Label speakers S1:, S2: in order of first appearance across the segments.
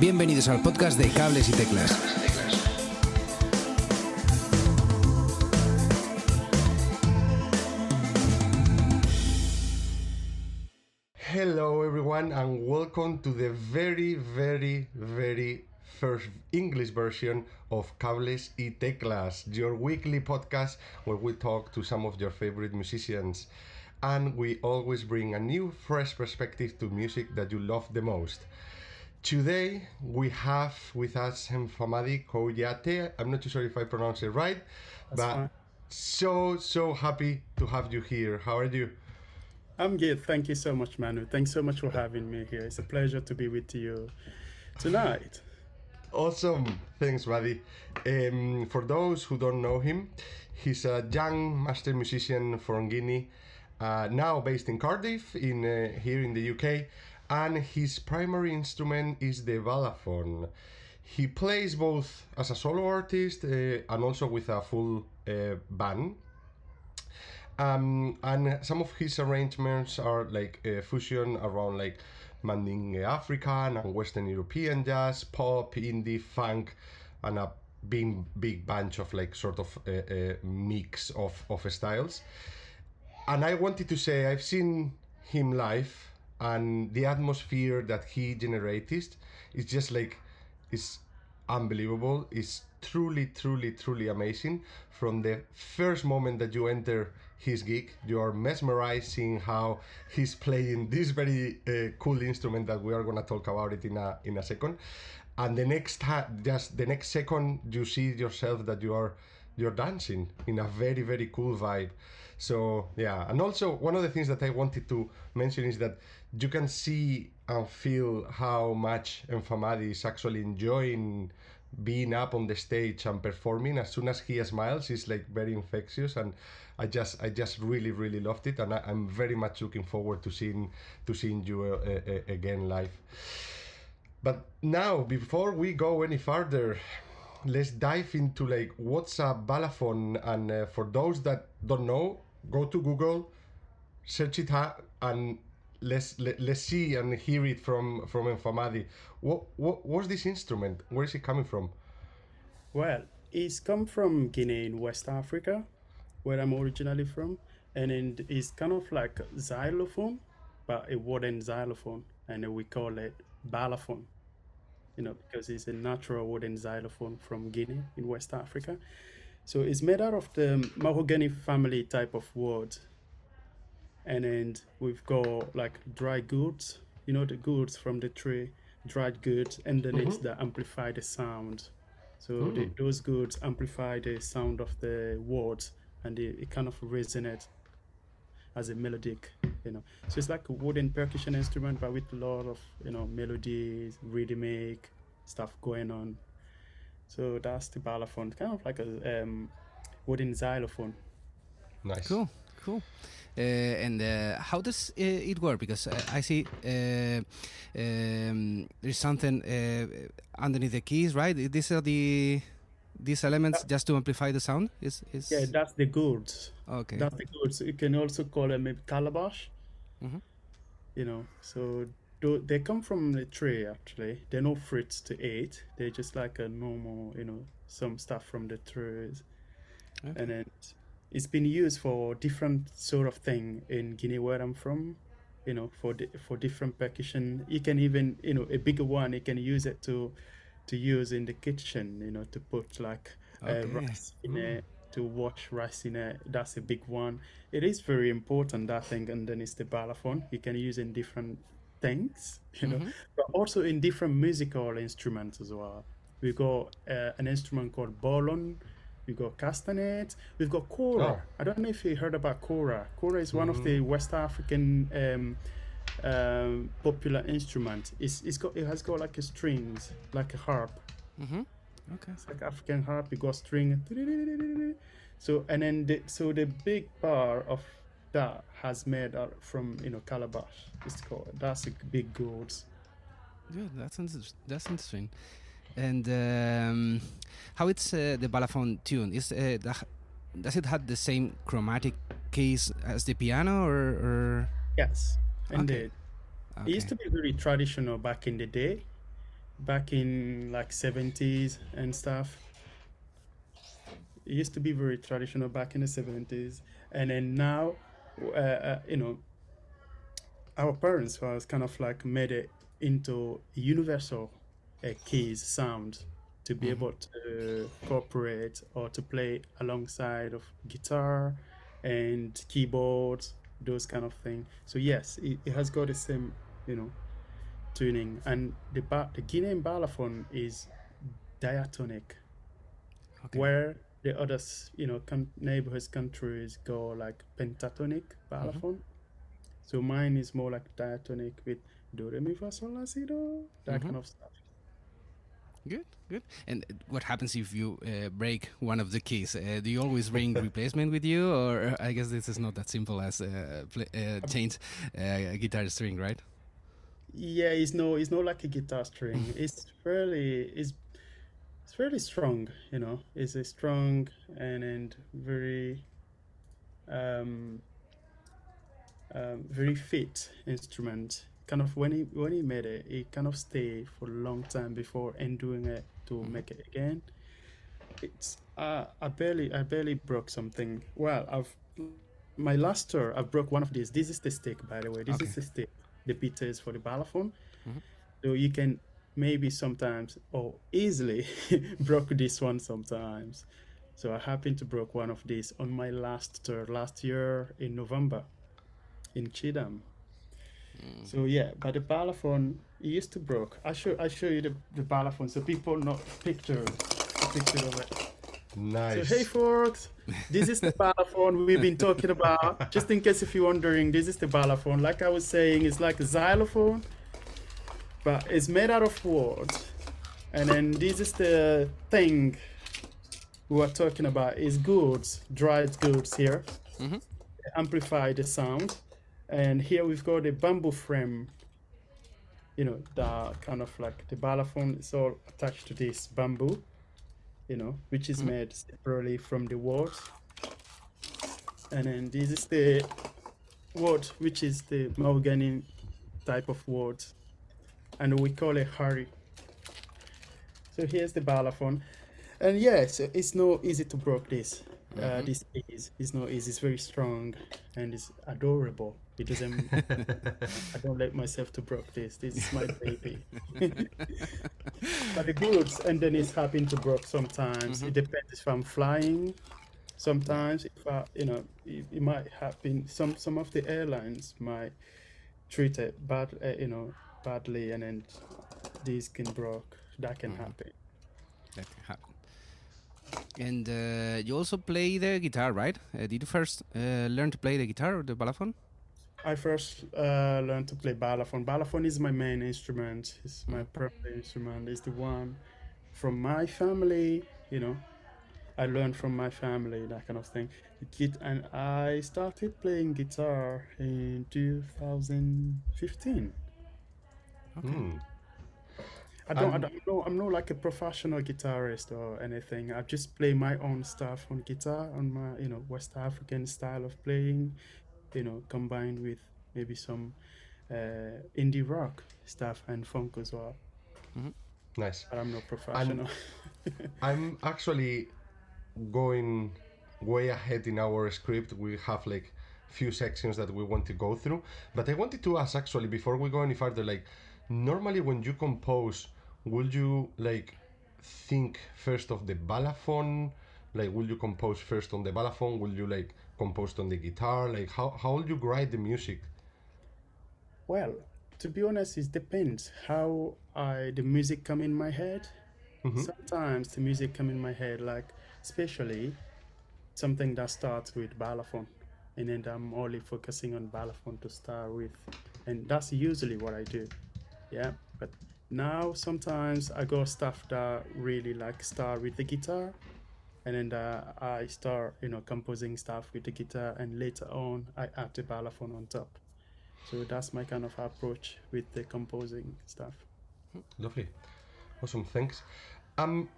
S1: Bienvenidos al podcast de Cables y Teclas.
S2: Hello, everyone, and welcome to the very, very, very first English version of Cables y Teclas, your weekly podcast where we talk to some of your favorite musicians. And we always bring a new, fresh perspective to music that you love the most. Today we have with us N'famady Kouyaté. I'm not too sure if I pronounce it right, but
S3: fine.
S2: so so happy to have you here. How are you?
S3: I'm good. Thank you so much, Manu. Thanks so much for having me here. It's a pleasure to be with you tonight.
S2: Awesome. Thanks, buddy. Um, for those who don't know him, he's a young master musician from Guinea, uh, now based in Cardiff, in uh, here in the UK, and his primary instrument is the balafon. He plays both as a solo artist uh, and also with a full uh, band. Um, and some of his arrangements are like uh, fusion around like Mandingue African and Western European jazz, pop, indie, funk, and a big big bunch of like sort of uh, mix of, of styles. And I wanted to say I've seen him live, and the atmosphere that he generated is just like is unbelievable. It's truly, truly, truly amazing. From the first moment that you enter his gig, you are mesmerizing how he's playing this very uh, cool instrument that we are gonna talk about it in a in a second. And the next just the next second, you see yourself that you are you're dancing in a very very cool vibe so yeah. And also one of the things that i wanted to mention is that you can see and feel how much N'famady is actually enjoying being up on the stage and performing. As soon as he smiles it's like very infectious and i just i just really really loved it and I, i'm very much looking forward to seeing to seeing you uh, uh, again live. But now before we go any further let's dive into like what's a balafon and uh, for those that don't know go to google search it out and let's let, let's see and hear it from from N'famady. What what what's this instrument? Where is it coming from?
S3: Well, it's come from Guinea in West Africa, where I'm originally from, and it's kind of like xylophone, but a wooden xylophone, and we call it balafon. You know, because it's a natural wooden xylophone from Guinea in West Africa. So it's made out of the mahogany family type of wood, and then we've got like dry goods, you know, the goods from the tree, dried goods, and then it's mm-hmm. that amplify the sound. So the, mm. those goods amplify the sound of the words, and it, it kind of resonates as a melodic, you know. So it's like a wooden percussion instrument, but with a lot of you know melodies, rhythmic stuff going on. So that's the balafon, kind of like a um, wooden xylophone.
S2: nice
S1: Cool, cool. Uh, and uh, how does uh, it work? Because uh, I see uh, um, there's something uh, underneath the keys, right? These are the these elements just to amplify the sound. Is is
S3: Yeah, that's the goods.
S1: Okay?
S3: That's the goods. You can also call them maybe calabash.
S1: Mhm.
S3: You know, so tho- they come from the tree actually. They're no fruits to eat. They're just like a normal, you know, some stuff from the trees.
S1: Okay.
S3: And then it's been used for different sort of thing in Guinea where I'm from. You know, for di- for different percussion. You can even, you know, a bigger one. You can use it to to use in the kitchen. You know, to put like uh, rice in it to watch rice in it. That's a big one. It is very important that thing. And then it's the balafon. You can use in different things. You know, but also in different musical instruments as well. We've got uh, an instrument called bolon. We've got castanet. We've got kora.
S2: Oh.
S3: I don't know if you heard about kora. Kora is one of the West African um, um, popular instruments. It's, it's got it has got like a strings, like a harp.
S1: Mm-hmm. Okay.
S3: It's like African harp. You got string. So and then the, so the big bar of that has made out from you know calabash. It's called that's a big goods.
S1: Yeah, that's inter- that's interesting. And um, how it's uh, the balafon tune? Is uh, does it have the same chromatic keys as the piano, or, or
S3: Yes,
S1: Okay.
S3: indeed.
S1: Okay.
S3: It used to be very traditional back in the day, back in like 70s and stuff. It used to be very traditional back in the 70s, and then now, uh, uh, you know, our parents was kind of like made it into universal uh, keys sound to be able to cooperate or to play alongside of guitar and keyboards those kind of thing. So yes it, it has got the same you know tuning and the ba- the guinean balafon is diatonic
S1: Okay.
S3: where the other you know con- neighborhood countries go like pentatonic balafon so mine is more like diatonic with do re mi fa sol la si do that kind of stuff
S1: Good, good. And uh, what happens if you uh, break one of the keys? Uh, do you always bring replacement with you, or I guess this is not that simple as uh, play, uh, change uh, a guitar string, right?
S3: Yeah, it's no, it's not like a guitar string. it's really, it's, it's fairly strong. You know, it's a strong and and very, um, um, very fit instrument. Kind of when he when he made it, it kind of stayed for a long time before undoing it to make it again. It's uh, I barely I barely broke something. Well, I've my last tour I broke one of these. This is the stick, by the way. This
S1: Okay.
S3: is the stick. The beater is for the balafon. Mm-hmm. So you can maybe sometimes or easily broke this one sometimes. So I happened to broke one of these on my last tour last year in November in Chidam. Mm. So yeah, but the balafon it used to broke. I show I show you the, the balafon so people not picture picture of it.
S2: Nice.
S3: So hey folks, this is the balafon we've been talking about. Just in case if you're wondering, this is the balafon. Like I was saying, it's like a xylophone, but it's made out of wood. And then this is the thing we were talking about is goods, dried goods here. Mm-hmm. Amplify the sound. And here we've got a bamboo frame. You know, the kind of like the balafon is all attached to this bamboo you know, which is made separately from the wood. And then this is the wood, which is the mahogany type of wood, and we call it Harry. So here's the balafon, and yes, it's no easy to break this. Uh, this is it's not easy. It's very strong and it's adorable. It doesn't. I don't let myself to break this. This is my baby. but the goods and then it's happen to break sometimes. It depends if I'm flying. Sometimes if I, you know, it, it might happen. Some some of the airlines might treat it bad, uh, you know, badly, and then these can broke. That can happen.
S1: That can happen. And uh, you also play the guitar, right? Uh, did you first uh, learn to play the guitar or the balafon?
S3: I first uh, learned to play balafon. Balafon is my main instrument. It's my primary instrument. It's the one from my family. You know, I learned from my family that kind of thing. Git- and I started playing guitar in 2015.
S2: Hmm.
S3: I don't, I don't know. I'm not like a professional guitarist or anything. I just play my own stuff on guitar, on my you know West African style of playing, you know, combined with maybe some uh, indie rock stuff and funk as well.
S2: Nice.
S3: But I'm not professional.
S2: I'm actually going way ahead in our script. We have like few sections that we want to go through. But I wanted to ask actually before we go any further, like normally when you compose, will you like think first of the balafon? Like will you compose first on the balafon? Will you like compose on the guitar? Like how how will you write the music?
S3: Well, to be honest, it depends how I the music come in my head. Mm-hmm. Sometimes the music come in my head, like especially something that starts with balafon, and then I'm only focusing on balafon to start with, and that's usually what I do. Yeah, but now sometimes I go stuff that really like start with the guitar, and then uh, I start you know composing stuff with the guitar, and later on I add the balafon on top. So that's my kind of approach with the composing stuff.
S2: Lovely. Awesome, thanks. Um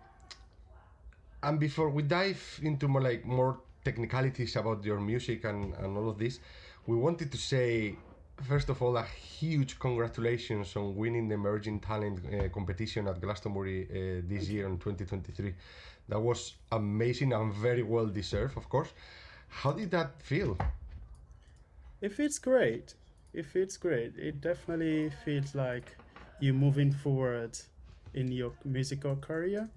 S2: and before we dive into more like more technicalities about your music and, and all of this, we wanted to say first of all, a huge congratulations on winning the Emerging Talent uh, competition at Glastonbury uh, this year in 2023. That was amazing and very well deserved, of course. How did that feel?
S3: It feels great. It feels great. It definitely feels like you're moving forward in your musical career.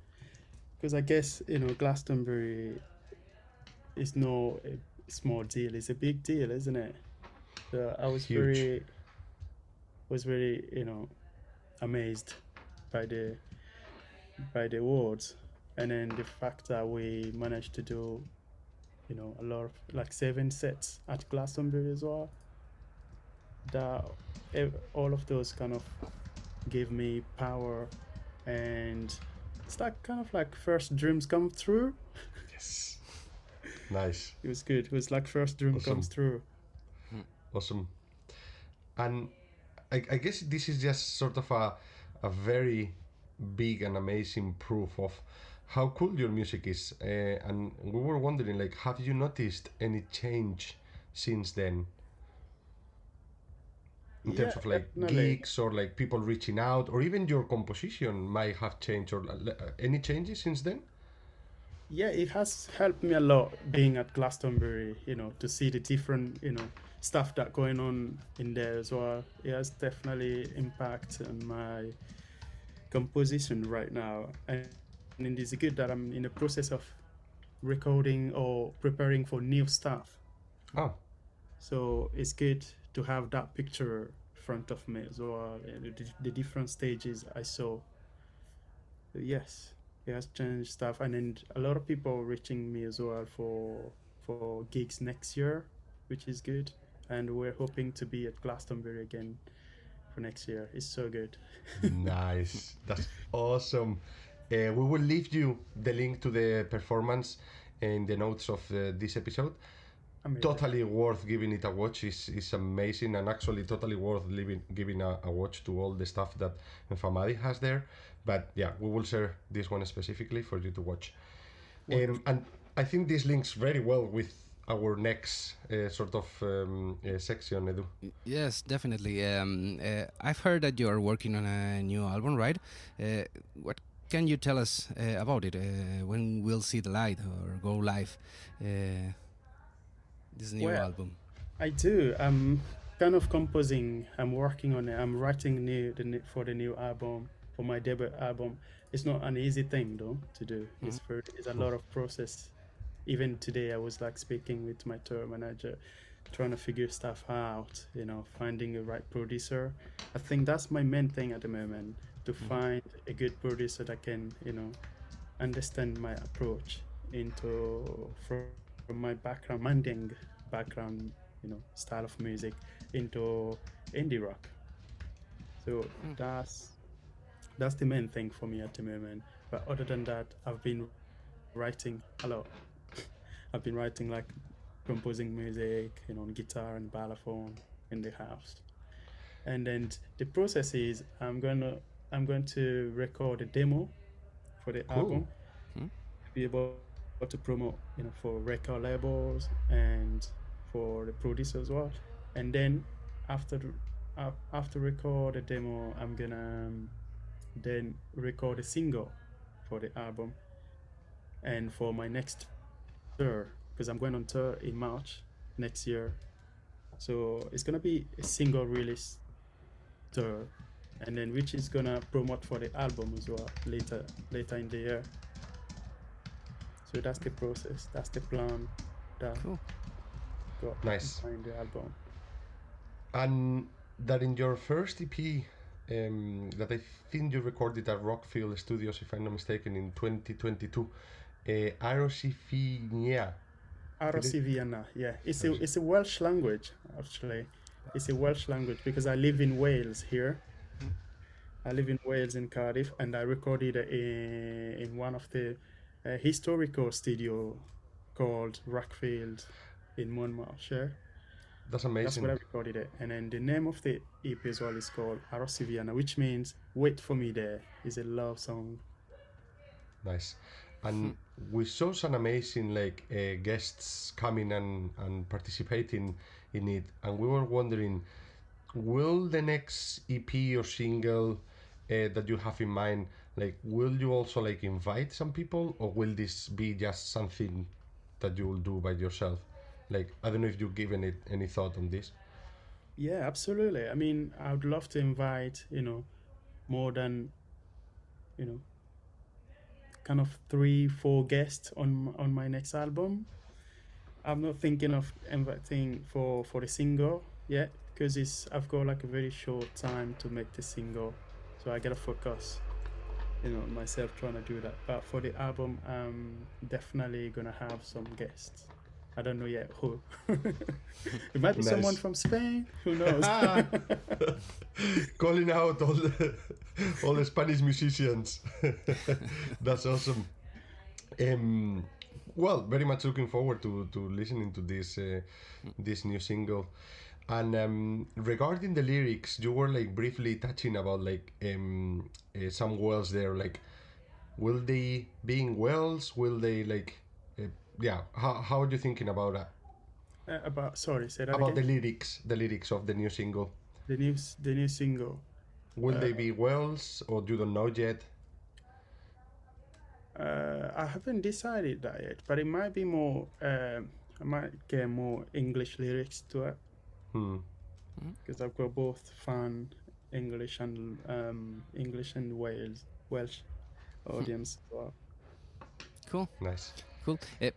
S3: Because I guess, you know, Glastonbury is no small deal. It's a big deal, isn't it? So I was
S2: Huge.
S3: very was very, you know, amazed by the by the awards. And then the fact that we managed to do, you know, a lot of like seven sets at Glastonbury as well. That all of those kind of gave me power and it's that kind of like first dreams come true.
S2: Yes. Nice.
S3: It was good. It was like first dream comes
S2: Awesome. Awesome. And I, I guess this is just sort of a, a very big and amazing proof of how cool your music is. Uh, and we were wondering, like, have you noticed any change since then? In terms
S3: Yeah,
S2: of like
S3: definitely.
S2: gigs or like people reaching out, or even your composition might have changed, or uh, any changes since then?
S3: Yeah, it has helped me a lot being at Glastonbury, you know, to see the different, you know, stuff that going on in there as well. It has definitely impact on my composition right now. And, and it's good that I'm in the process of recording or preparing for new stuff.
S2: Oh,
S3: So it's good to have that picture in front of me as well, the, the different stages I saw. Yes, has changed stuff, and then a lot of people reaching me as well for for gigs next year, which is good. And we're hoping to be at Glastonbury again for next year. It's so good.
S2: nice. That's awesome. Uh, we will leave you the link to the performance in the notes of uh, this episode.
S3: Amazing.
S2: Totally worth giving it a watch. is is amazing and actually totally worth leaving, giving a, a watch to all the stuff that N'famady has there. But yeah, we will share this one specifically for you to watch. Um, and I think this links very well with our next uh, sort of um, uh, section, Edu.
S1: Yes, definitely. Um, uh, I've heard that you are working on a new album, right? Uh, what can you tell us uh, about it? Uh, when we'll see the light or go live? This new
S3: Well,
S1: album.
S3: I do. I'm kind of composing. I'm working on it. I'm writing new the, for the new album for my debut album. It's not an easy thing though to do. Hmm. It's very, it's a hmm. lot of process. Even today, I was like speaking with my tour manager, trying to figure stuff out. You know, finding the right producer. I think that's my main thing at the moment to hmm. find a good producer that can you know understand my approach into from, from my background, Manding background, you know, style of music into indie rock. So hmm. that's that's the main thing for me at the moment. But other than that, I've been writing a lot. I've been writing like composing music, you know, on guitar and balafon in the house. And then the process is I'm gonna I'm going to record a demo for the
S2: Cool.
S3: album. Hmm. Be able to promote, you know, for record labels and for the producer as well. And then after the, af- after record a demo, I'm gonna um, then record a single for the album and for my next tour because I'm going on tour in March next year. So it's gonna be a single release tour, and then which is gonna promote for the album as well later later in the year. So that's the process. That's the plan. That
S1: Cool.
S3: got
S2: Nice.
S3: behind the album.
S2: And that in your first EP, um, that I think you recorded at Rockfield Studios, if I'm not mistaken, in 2022, uh, Aerosiphinia.
S3: Arosiviana, yeah. It's a it's a Welsh language actually. It's a Welsh language because I live in Wales here. I live in Wales in Cardiff, and I recorded in, in one of the uh, historical studio called Rockfield in Monmouthshire.
S2: That's amazing.
S3: That's where I recorded it. And then the name of the EP as well is called Arosiviana, which means "Wait for Me There." It's a love song.
S2: Nice. And we saw some amazing like uh, guests coming and, and participating in it, and we were wondering will the next EP or single uh, that you have in mind, like, will you also like invite some people, or will this be just something that you will do by yourself? Like, I don't know if you've given it any thought on this.
S3: Yeah, absolutely. I mean, I would love to invite, you know, more than, you know, kind of three, four guests on on my next album. I'm not thinking of inviting for for the single yet because it's I've got like a very short time to make the single, so I gotta focus, you know, myself trying to do that. But for the album, I'm definitely gonna have some guests. I don't know yet who. it might be
S2: Nice.
S3: someone from Spain. Who knows?
S2: Calling out all the all the Spanish musicians. That's awesome. Um, well, very much looking forward to, to listening to this uh, this new single. And um, regarding the lyrics, you were like briefly touching about like um, uh, some wells there. Like, will they be in wells? Will they like, uh, yeah? How how are you thinking about that?
S3: Uh, about sorry, say that
S2: About the lyrics, the lyrics of the new single.
S3: The new the new single.
S2: Will they be wells or you don't know yet?
S3: Uh, I haven't decided that yet, but it might be more. Um, I might get more English lyrics to it
S2: Hmm.
S3: because I've got both fan English and um, English and Wales Welsh audience. as well.
S1: Cool.
S2: Nice.
S1: Cool. Uh,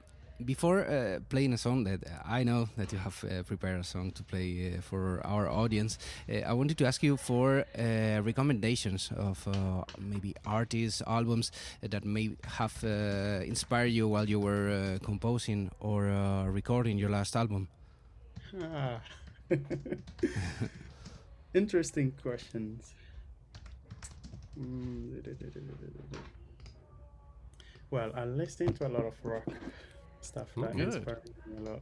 S1: before uh, playing a song that I know that you have uh, prepared a song to play uh, for our audience, uh, I wanted to ask you for uh, recommendations of uh, maybe artists, albums uh, that may have uh, inspired you while you were uh, composing or uh, recording your last album.
S3: Ah. Interesting questions. Mm, Well, I listen to a lot of rock stuff that
S1: Good.
S3: inspires me a lot.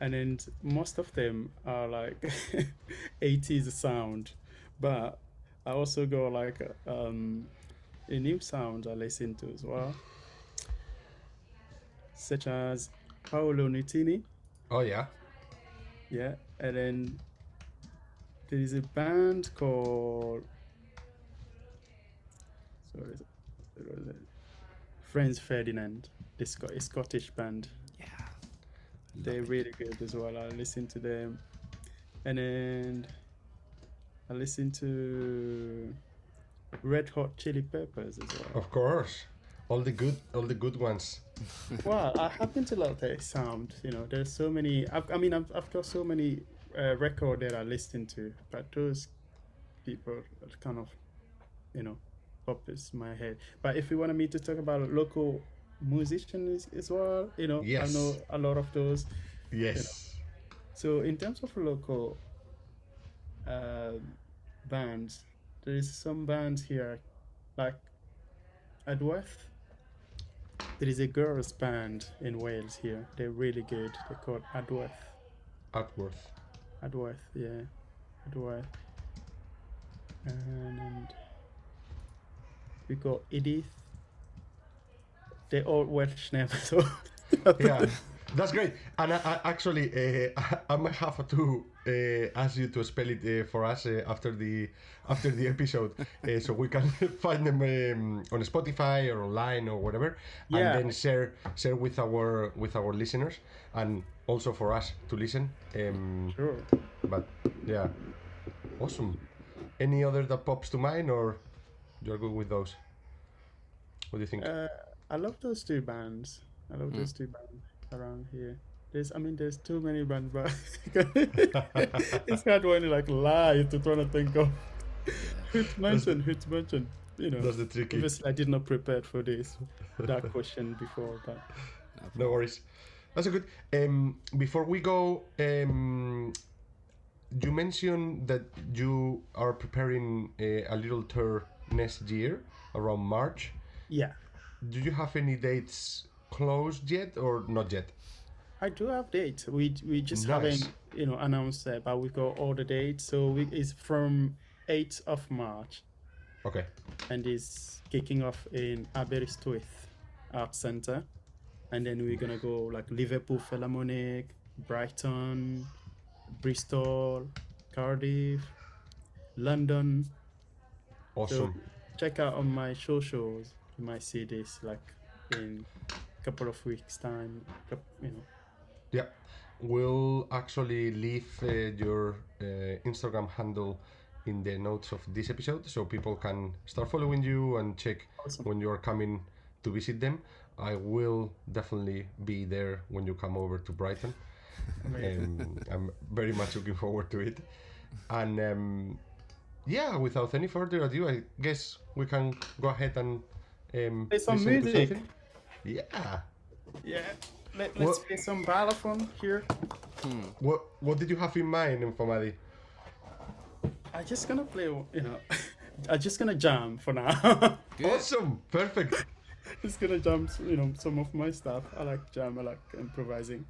S3: And then most of them are like 80s sound, but I also go like um, a new sound I listen to as well, such as Paolo Nutini.
S2: Oh yeah.
S3: Yeah, and then there is a band called sorry, what was it? Franz Ferdinand, the Sc- a Scottish band.
S1: Yeah.
S3: They're really good as well. I listen to them, and then I listen to Red Hot Chili Peppers as well.
S2: Of course. All the good, all the good ones.
S3: well, I happen to love their sound. You know, there's so many. I've, I mean, I've, I've got so many uh, record that I listen to, but those people are kind of, you know, up is my head. But if you wanted me to talk about local musicians as well, you know,
S2: Yes.
S3: I know a lot of those.
S2: Yes.
S3: So in terms of local uh, bands, there is some bands here, like Adwaith. There is a girls' band in Wales here. They're really good. They're called Adwaith.
S2: Adwaith.
S3: Adwaith, yeah, Adwaith. And we got Eädyth. They're all Welsh names, so
S2: Yeah, that's great. And I, I actually, uh, I might have to uh, ask you to spell it uh, for us uh, after the after the episode, uh, so we can find them um, on Spotify or online or whatever,
S3: Yeah.
S2: and then share share with our with our listeners and also for us to listen. Um,
S3: sure.
S2: But yeah, awesome. Any other that pops to mind, or you're good with those? What do you think?
S3: Uh, I love those two bands. I love those two bands around here. There's, I mean, there's too many bands, but it's hard when you like lie to try to think of who to mention, who to mention. You know,
S2: That's the tricky.
S3: obviously I did not prepare for this that question before, but
S2: No worries. That's a good. Um, before we go, um, you mentioned that you are preparing a, a little tour next year around March.
S3: yeah,
S2: Do you have any dates closed yet or not yet?
S3: I do have dates. We we just
S2: Nice.
S3: haven't you know announced that, but we got all the dates. So we, it's from 8th of March
S2: Okay.
S3: and it's kicking off in Aberystwyth Art Centre, and then we're gonna go like Liverpool Philharmonic, Brighton, Bristol, Cardiff, London.
S2: Awesome.
S3: So check out on my socials. You might see this like in couple of weeks time. You know.
S2: Yeah, we'll actually leave uh, your uh, Instagram handle in the notes of this episode so people can start following you and check
S3: Awesome.
S2: when you're coming to visit them. I will definitely be there when you come over to Brighton. Um, I'm very much looking forward to it. And um, yeah, without any further ado, I guess we can go ahead and um,
S3: Play some music.
S2: Something. Yeah.
S3: Yeah. Let, let's
S2: What-
S3: play some balafon here. Hmm.
S2: What What did you have in mind, N'famady?
S3: I'm just gonna play. You know. I'm just gonna jam for now.
S2: Awesome, perfect.
S3: just gonna jam. You know, some of my stuff. I like jam. I like improvising.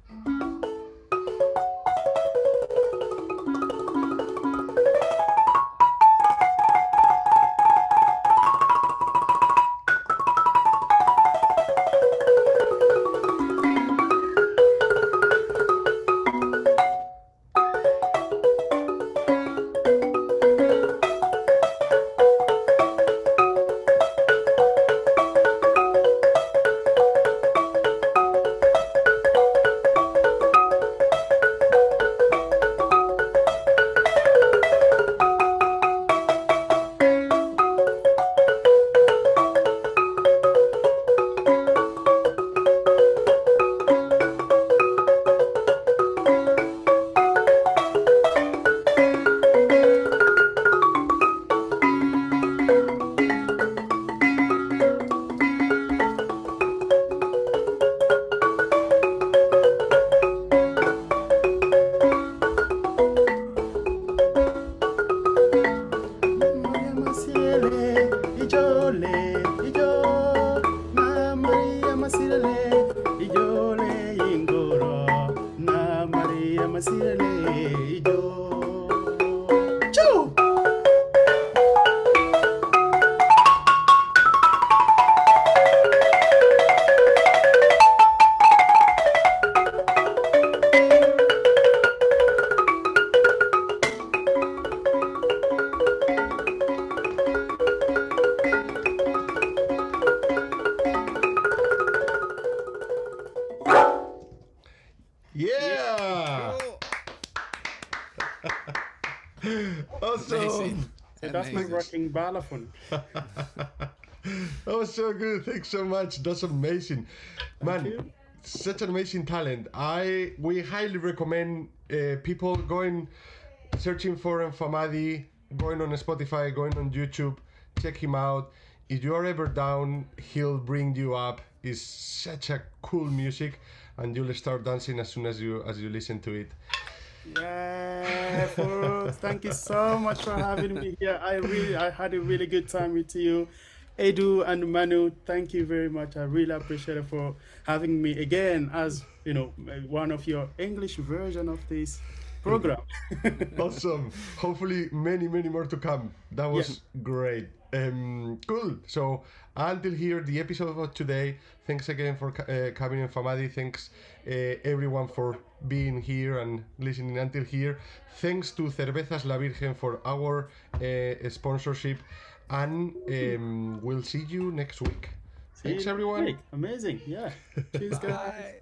S2: Yeah. awesome.
S1: Amazing.
S3: So that's my
S1: Amazing.
S3: rocking balafon.
S2: Oh, so good. Thanks so much. That's amazing, man.
S3: you.
S2: Such an amazing talent. I we highly recommend uh, people going searching for N'famady, going on Spotify, going on YouTube. Check him out. If you are ever down, he'll bring you up. It's such a cool music, and you'll start dancing as soon as you as you listen to it.
S3: Yeah, thank you so much for having me here. I really, I had a really good time with you, Edu and Manu. Thank you very much. I really appreciate it for having me again as you know one of your English version of this program.
S2: awesome. Hopefully, many, many more to come. That was great. Um, cool. So, until here, the episode of today. Thanks again for co- uh, coming in, Famadi. Thanks, uh, everyone, for being here and listening until here. Thanks to Cervezas La Virgen for our uh, sponsorship. And um, we'll see you next week.
S3: See
S2: Thanks, everyone.
S3: week. Amazing. Yeah. Cheers, guys.